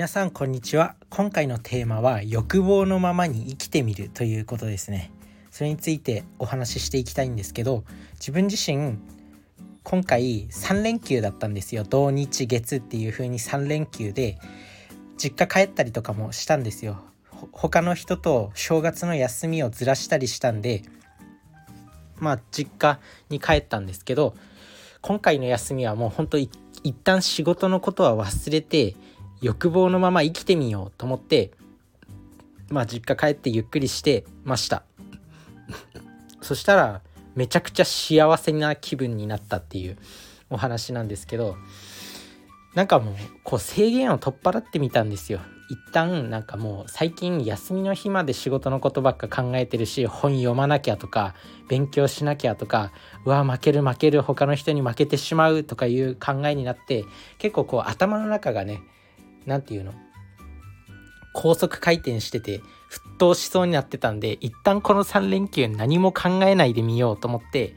皆さんこんにちは。今回のテーマは欲望のままに生きてみるということですね。それについてお話ししていきたいんですけど自分自身今回3連休だったんですよ。土日月っていう風に3連休で実家帰ったりとかもしたんですよ。他の人と正月の休みをずらしたりしたんでまあ実家に帰ったんですけど今回の休みはもうほんと一旦仕事のことは忘れて欲望のまま生きてみようと思ってまあ実家帰ってゆっくりしてました。そしたらめちゃくちゃ幸せな気分になったっていうお話なんですけどなんかもうこう制限を取っ払ってみたんですよ。一旦なんかもう最近休みの日まで仕事のことばっか考えてるし本読まなきゃとか勉強しなきゃとかうわ負ける負ける他の人に負けてしまうとかいう考えになって結構こう頭の中がね何て言うの？高速回転してて沸騰しそうになってたんで一旦この3連休何も考えないでみようと思って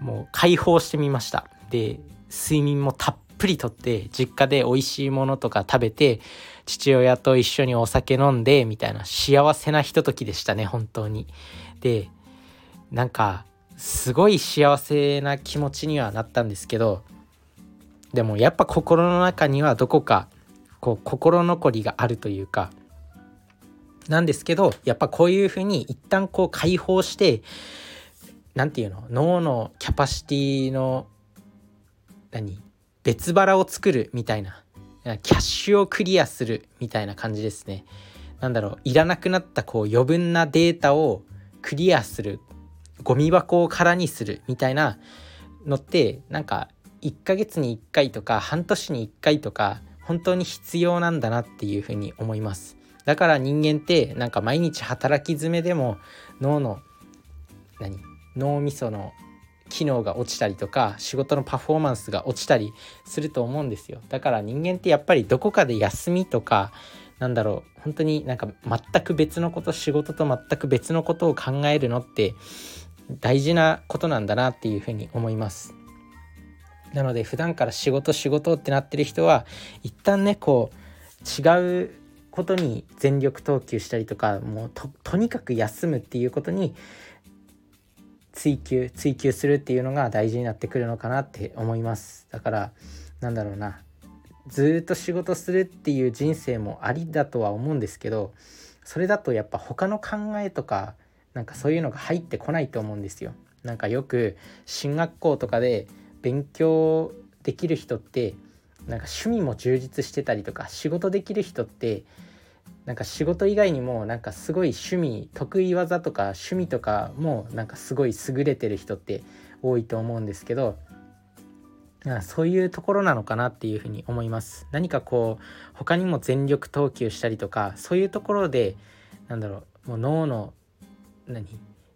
もう解放してみました。で睡眠もたっぷりとって実家で美味しいものとか食べて父親と一緒にお酒飲んでみたいな幸せなひとときでしたね本当に。でなんかすごい幸せな気持ちにはなったんですけどでもやっぱ心の中にはどこかこう心残りがあるというかなんですけどやっぱこういうふうに一旦こう解放して何て言うの脳のキャパシティの何別腹を作るみたいなキャッシュをクリアするみたいな感じですね。なんだろういらなくなったこう余分なデータをクリアするゴミ箱を空にするみたいなのってなんか1ヶ月に1回とか半年に1回とか本当に必要なんだなっていうふうに思います。だから人間ってなんか毎日働き詰めでも脳の何？脳みその機能が落ちたりとか仕事のパフォーマンスが落ちたりすると思うんですよ。だから人間ってやっぱりどこかで休みとかなんだろう本当になんか全く別のこと仕事と全く別のことを考えるのって大事なことなんだなっていうふうに思います。なので普段から仕事仕事ってなってる人は一旦ねこう違うことに全力投球したりとかもうとにかく休むっていうことに追求追求するっていうのが大事になってくるのかなって思います。だからなんだろうなずっと仕事するっていう人生もありだとは思うんですけどそれだとやっぱ他の考えとかなんかそういうのが入ってこないと思うんですよ。なんかよく進学校とかで勉強できる人ってなんか趣味も充実してたりとか仕事できる人ってなんか仕事以外にもなんかすごい趣味得意技とか趣味とかもなんかすごい優れてる人って多いと思うんですけどそういうところなのかなっていうふうに思います。何かこう他にも全力投球したりとかそういうところでなんだろうもう脳の何？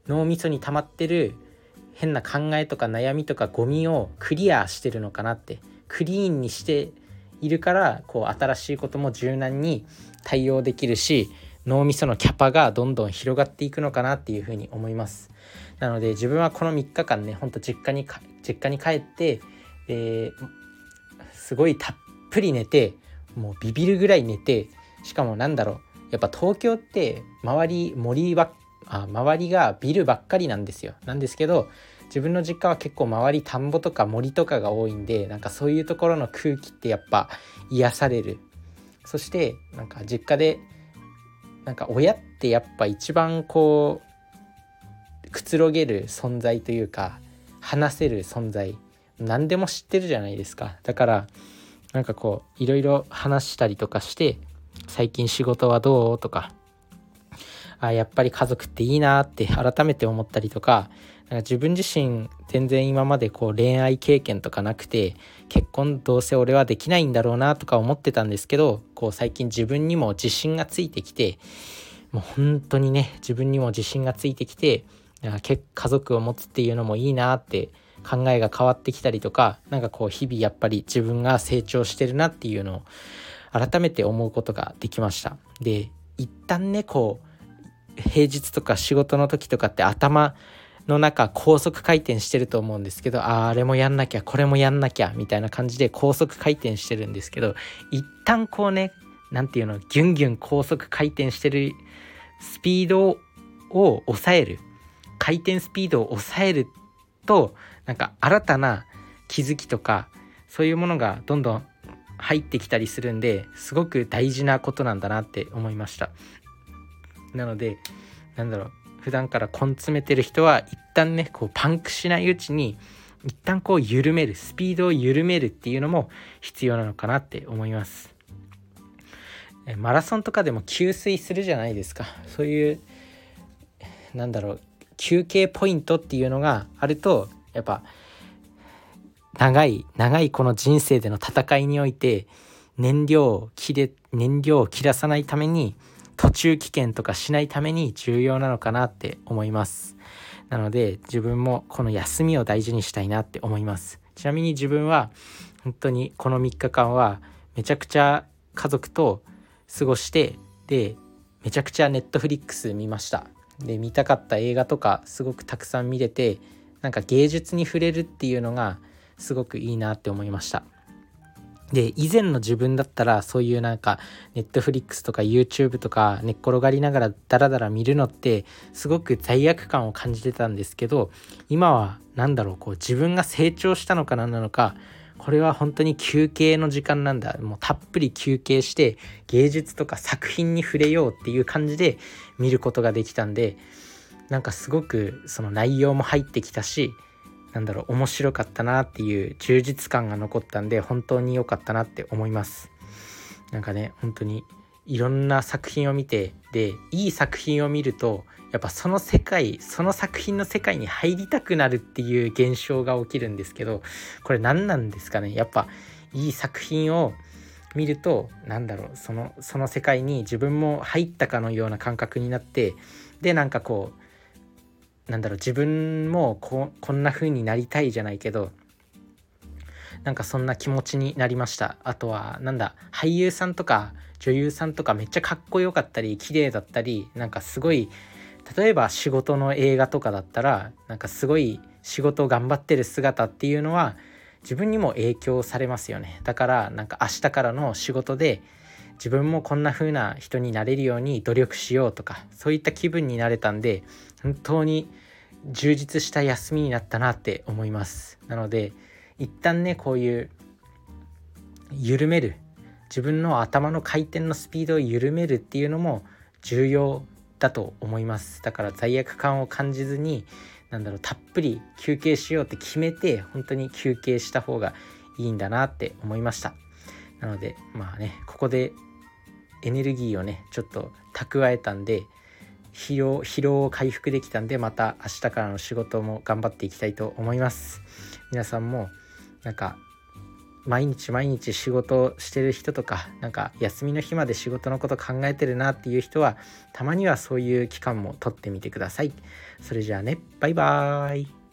脳みそに溜まってる変な考えとか悩みとかゴミをクリアしてるのかなってクリーンにしているからこう新しいことも柔軟に対応できるし脳みそのキャパがどんどん広がっていくのかなっていうふうに思います。なので自分はこの3日間ねほんと実家に実家に帰ってですごいたっぷり寝てもうビビるぐらい寝てしかもなんだろうやっぱ東京って周り森ばあ周りがビルばっかりなんですよ。なんですけど自分の実家は結構周り田んぼとか森とかが多いんでなんかそういうところの空気ってやっぱ癒される。そしてなんか実家でなんか親ってやっぱ一番こうくつろげる存在というか話せる存在。何でも知ってるじゃないですか。だからなんかこういろいろ話したりとかして最近仕事はどうとかあやっぱり家族っていいなって改めて思ったりとかなんか自分自身全然今までこう恋愛経験とかなくて結婚どうせ俺はできないんだろうなとか思ってたんですけどこう最近自分にも自信がついてきてもう本当にね自分にも自信がついてきて家族を持つっていうのもいいなって考えが変わってきたりとか何かこう日々やっぱり自分が成長してるなっていうのを改めて思うことができました。で一旦ねこう平日とか仕事の時とかって頭の中高速回転してると思うんですけどああれもやんなきゃこれもやんなきゃみたいな感じで高速回転してるんですけど一旦こうね何て言うのギュンギュン高速回転してるスピードを抑える回転スピードを抑えるとなんか新たな気づきとかそういうものがどんどん入ってきたりするんですごく大事なことなんだなって思いました。なのでなんだろう普段から根詰めてる人は一旦ねこうパンクしないうちに一旦こう緩めるスピードを緩めるっていうのも必要なのかなって思います。マラソンとかでも給水するじゃないですか。そういうなんだろう休憩ポイントっていうのがあるとやっぱ長い長いこの人生での戦いにおいて燃料を切れ燃料を切らさないために途中棄権とかしないために重要なのかなって思います。なので自分もこの休みを大事にしたいなって思います。ちなみに自分は本当にこの3日間はめちゃくちゃ家族と過ごしてでめちゃくちゃネットフリックス見ました。で見たかった映画とかすごくたくさん見れてなんか芸術に触れるっていうのがすごくいいなって思いました。で以前の自分だったらそういうなんかネットフリックスとか YouTube とか寝っ転がりながらダラダラ見るのってすごく罪悪感を感じてたんですけど今は何だろうこう自分が成長したのか何なのかこれは本当に休憩の時間なんだ。もうたっぷり休憩して芸術とか作品に触れようっていう感じで見ることができたんでなんかすごくその内容も入ってきたしなんだろう面白かったなっていう充実感が残ったんで本当に良かったなって思います。なんかね本当にいろんな作品を見てでいい作品を見るとやっぱその世界その作品の世界に入りたくなるっていう現象が起きるんですけどこれ何なんですかね。やっぱいい作品を見ると何だろうそのその世界に自分も入ったかのような感覚になってでなんかこうなんだろう自分もここんな風になりたいじゃないけどなんかそんな気持ちになりました。あとはなんだ俳優さんとか女優さんとかめっちゃかっこよかったり綺麗だったりなんかすごい例えば仕事の映画とかだったらなんかすごい仕事を頑張ってる姿っていうのは自分にも影響されますよね。だからなんか明日からの仕事で自分もこんな風な人になれるように努力しようとかそういった気分になれたんで本当に充実した休みになったなって思います。なので一旦ねこういう緩める自分の頭の回転のスピードを緩めるっていうのも重要だと思います。だから罪悪感を感じずになんだろうたっぷり休憩しようって決めて本当に休憩した方がいいんだなって思いました。なのでまあねここでエネルギーをねちょっと蓄えたんで疲労疲労を回復できたんでまた明日からの仕事も頑張っていきたいと思います。皆さんもなんか毎日毎日仕事してる人とかなんか休みの日まで仕事のこと考えてるなっていう人はたまにはそういう期間も取ってみてください。それじゃあねバイバーイ。